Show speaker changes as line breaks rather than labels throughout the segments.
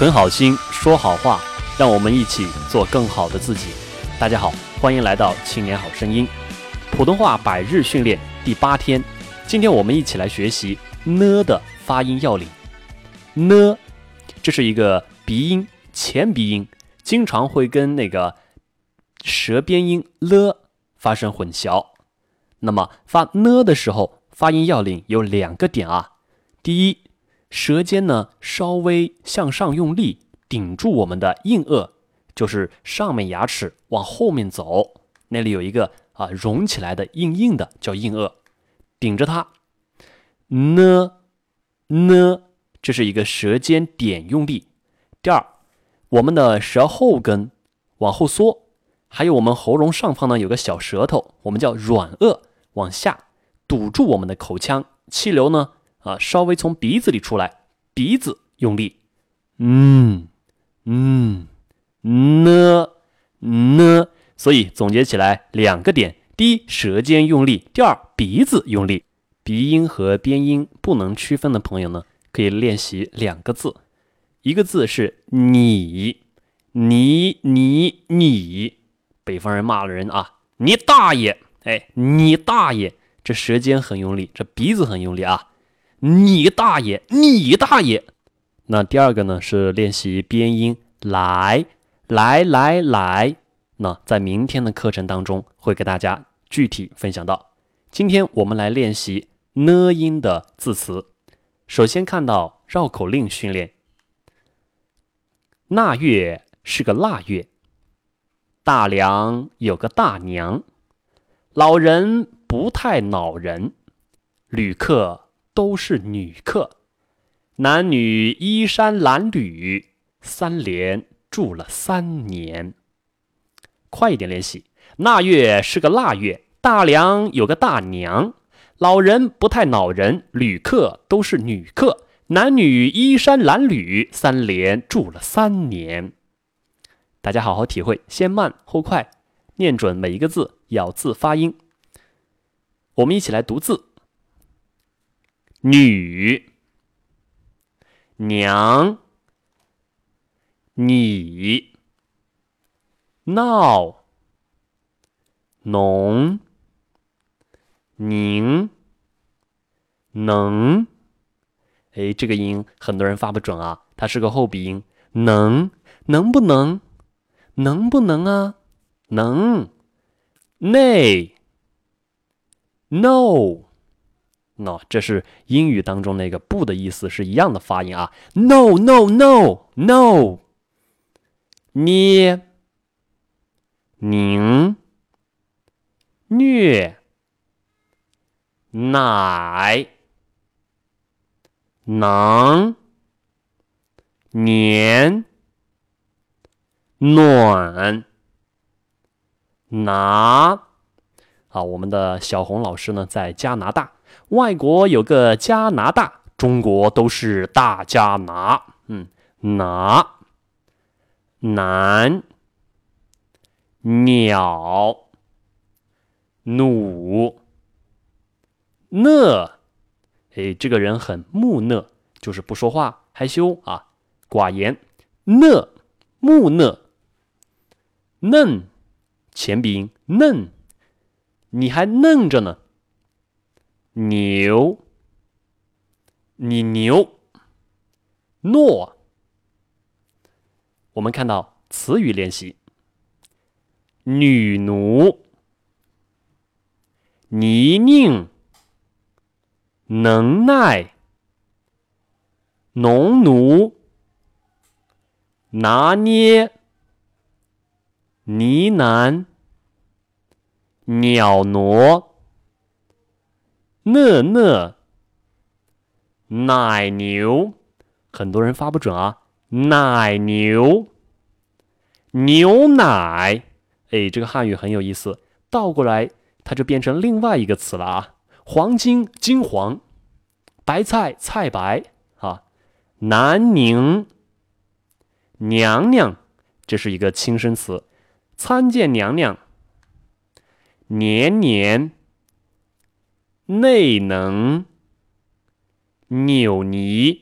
存好心，说好话，让我们一起做更好的自己。大家好，欢迎来到青年好声音普通话百日训练第八天。今天我们一起来学习呢的发音要领。呢，这是一个鼻音，前鼻音，经常会跟那个舌边音了发生混淆。那么发呢的时候，发音要领有两个点啊。第一，舌尖呢稍微向上用力，顶住我们的硬腭，就是上面牙齿往后面走，那里有一个啊隆起来的硬硬的叫硬腭，顶着它。呢呢，这是一个舌尖点用力。第二，我们的舌后根往后缩，还有我们喉咙上方呢有个小舌头，我们叫软腭，往下堵住我们的口腔，气流呢。啊，稍微从鼻子里出来，鼻子用力，嗯嗯呢呢，所以总结起来两个点：第一，舌尖用力；第二，鼻子用力。鼻音和边音不能区分的朋友呢，可以练习两个字，一个字是你，你你你，北方人骂了人啊，你大爷！哎，你大爷！这舌尖很用力，这鼻子很用力啊。你大爷！你大爷！那第二个呢是练习边音，来来来来。那在明天的课程当中会给大家具体分享到。今天我们来练习呢音的字词。首先看到绕口令训练。腊月是个腊月，大梁有个大娘，老人不太恼人，旅客。都是女客，男女衣衫褴褛，三连住了三年。快一点练习。腊月是个腊月，大梁有个大娘，老人不太恼人，旅客都是女客，男女衣衫褴褛，三连住了三年。大家好好体会，先慢后快，念准每一个字，咬字发音。我们一起来读字。女娘，你闹农宁能，哎，这个音很多人发不准啊，它是个后鼻音。能能不能？能不能啊？能。内 no。no，这是英语当中那个不的意思是一样的发音啊。no no no no，捏拧虐奶囊年暖拿啊，我们的小红老师呢在加拿大。外国有个加拿大，中国都是大加拿。嗯，拿男鸟？努讷，哎，这个人很木讷，就是不说话，害羞啊，寡言。讷木讷？嫩，前鼻音嫩，你还嫩着呢。牛，你牛，诺。我们看到词语练习：女奴、泥泞、能耐、农奴、拿捏、呢喃、鸟挪。讷讷，奶牛，很多人发不准啊。奶牛，牛奶，哎，这个汉语很有意思，倒过来它就变成另外一个词了啊。黄金，金黄，白菜，菜白啊。南宁，娘娘，这是一个轻声词。参见娘娘，年年。内能扭捏，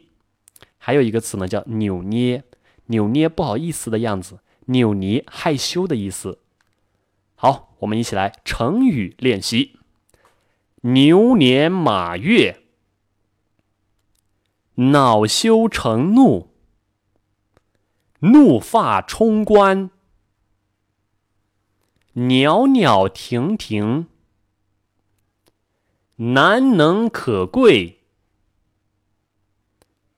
还有一个词呢，叫扭捏。扭捏不好意思的样子，扭捏害羞的意思。好，我们一起来成语练习：牛年马月，恼羞成怒，怒发冲冠，袅袅婷婷，难能可贵，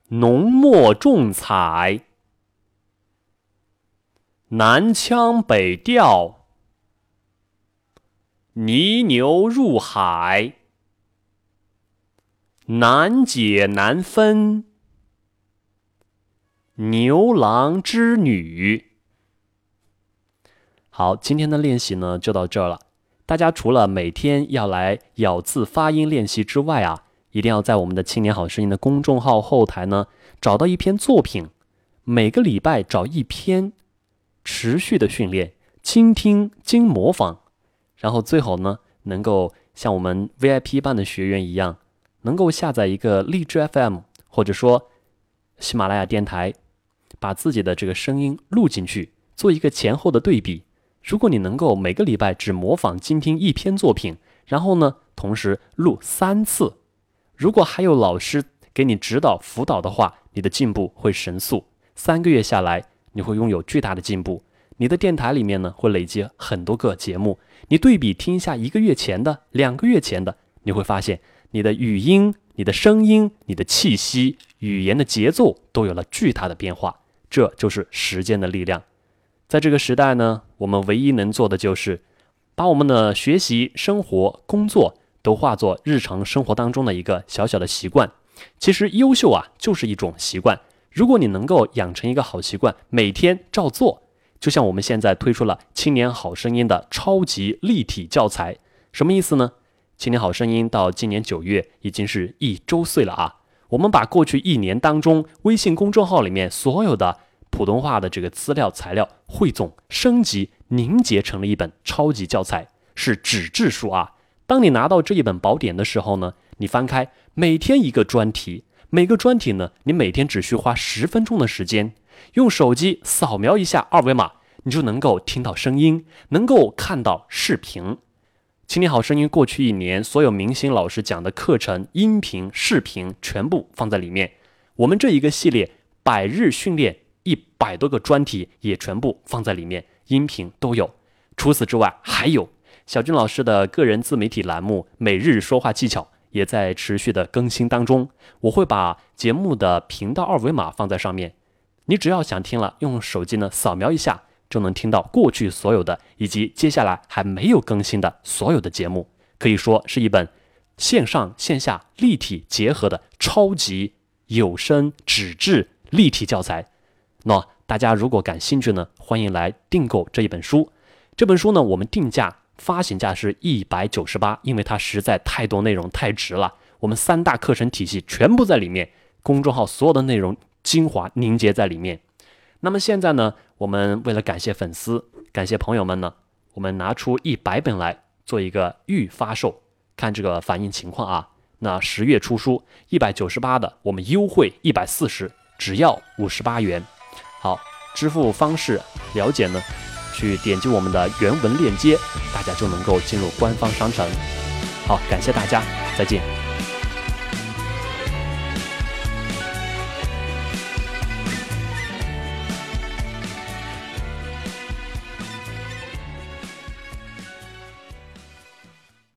浓墨重彩，南腔北调。泥牛入海，难解难分；牛郎织女。好，今天的练习呢就到这儿了。大家除了每天要来咬字发音练习之外啊，一定要在我们的“青年好声音”的公众号后台呢找到一篇作品，每个礼拜找一篇，持续的训练，倾听经模仿。然后最好呢，能够像我们 VIP 班的学员一样，能够下载一个荔枝 FM，或者说喜马拉雅电台，把自己的这个声音录进去，做一个前后的对比。如果你能够每个礼拜只模仿精听一篇作品，然后呢，同时录三次，如果还有老师给你指导辅导的话，你的进步会神速。三个月下来，你会拥有巨大的进步。你的电台里面呢，会累积很多个节目。你对比听一下一个月前的、两个月前的，你会发现你的语音、你的声音、你的气息、语言的节奏都有了巨大的变化。这就是时间的力量。在这个时代呢，我们唯一能做的就是把我们的学习、生活、工作都化作日常生活当中的一个小小的习惯。其实优秀啊，就是一种习惯。如果你能够养成一个好习惯，每天照做。就像我们现在推出了《青年好声音》的超级立体教材，什么意思呢？《青年好声音》到今年九月已经是一周岁了啊！我们把过去一年当中微信公众号里面所有的普通话的这个资料材料汇总、升级、凝结成了一本超级教材，是纸质书啊！当你拿到这一本宝典的时候呢，你翻开每天一个专题，每个专题呢，你每天只需花十分钟的时间。用手机扫描一下二维码，你就能够听到声音，能够看到视频。青年好声音过去一年所有明星老师讲的课程、音频、视频全部放在里面。我们这一个系列百日训练一百多个专题也全部放在里面，音频都有。除此之外，还有小军老师的个人自媒体栏目《每日说话技巧》也在持续的更新当中。我会把节目的频道二维码放在上面。你只要想听了，用手机呢扫描一下，就能听到过去所有的以及接下来还没有更新的所有的节目，可以说是一本线上线下立体结合的超级有声纸质立体教材。那大家如果感兴趣呢，欢迎来订购这一本书。这本书呢，我们定价发行价是一百九十八，因为它实在太多内容太值了。我们三大课程体系全部在里面，公众号所有的内容。精华凝结在里面。那么现在呢，我们为了感谢粉丝，感谢朋友们呢，我们拿出一百本来做一个预发售，看这个反应情况啊。那十月出书一百九十八的，我们优惠一百四十，只要五十八元。好，支付方式了解呢，去点击我们的原文链接，大家就能够进入官方商城。好，感谢大家，再见。